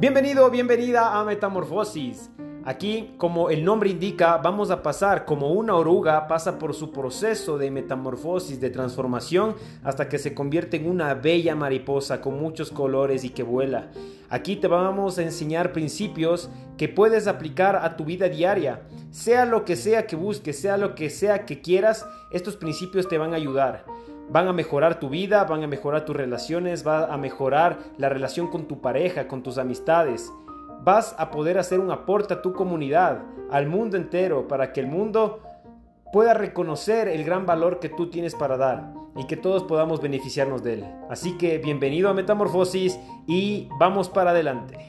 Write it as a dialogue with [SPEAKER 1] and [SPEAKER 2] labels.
[SPEAKER 1] Bienvenido, bienvenida a Metamorfosis. Aquí, como el nombre indica, vamos a pasar como una oruga pasa por su proceso de metamorfosis, de transformación, hasta que se convierte en una bella mariposa con muchos colores y que vuela. Aquí te vamos a enseñar principios que puedes aplicar a tu vida diaria. Sea lo que sea que busques, sea lo que sea que quieras, estos principios te van a ayudar van a mejorar tu vida, van a mejorar tus relaciones, va a mejorar la relación con tu pareja, con tus amistades. Vas a poder hacer un aporte a tu comunidad, al mundo entero, para que el mundo pueda reconocer el gran valor que tú tienes para dar y que todos podamos beneficiarnos de él. Así que bienvenido a Metamorfosis y vamos para adelante.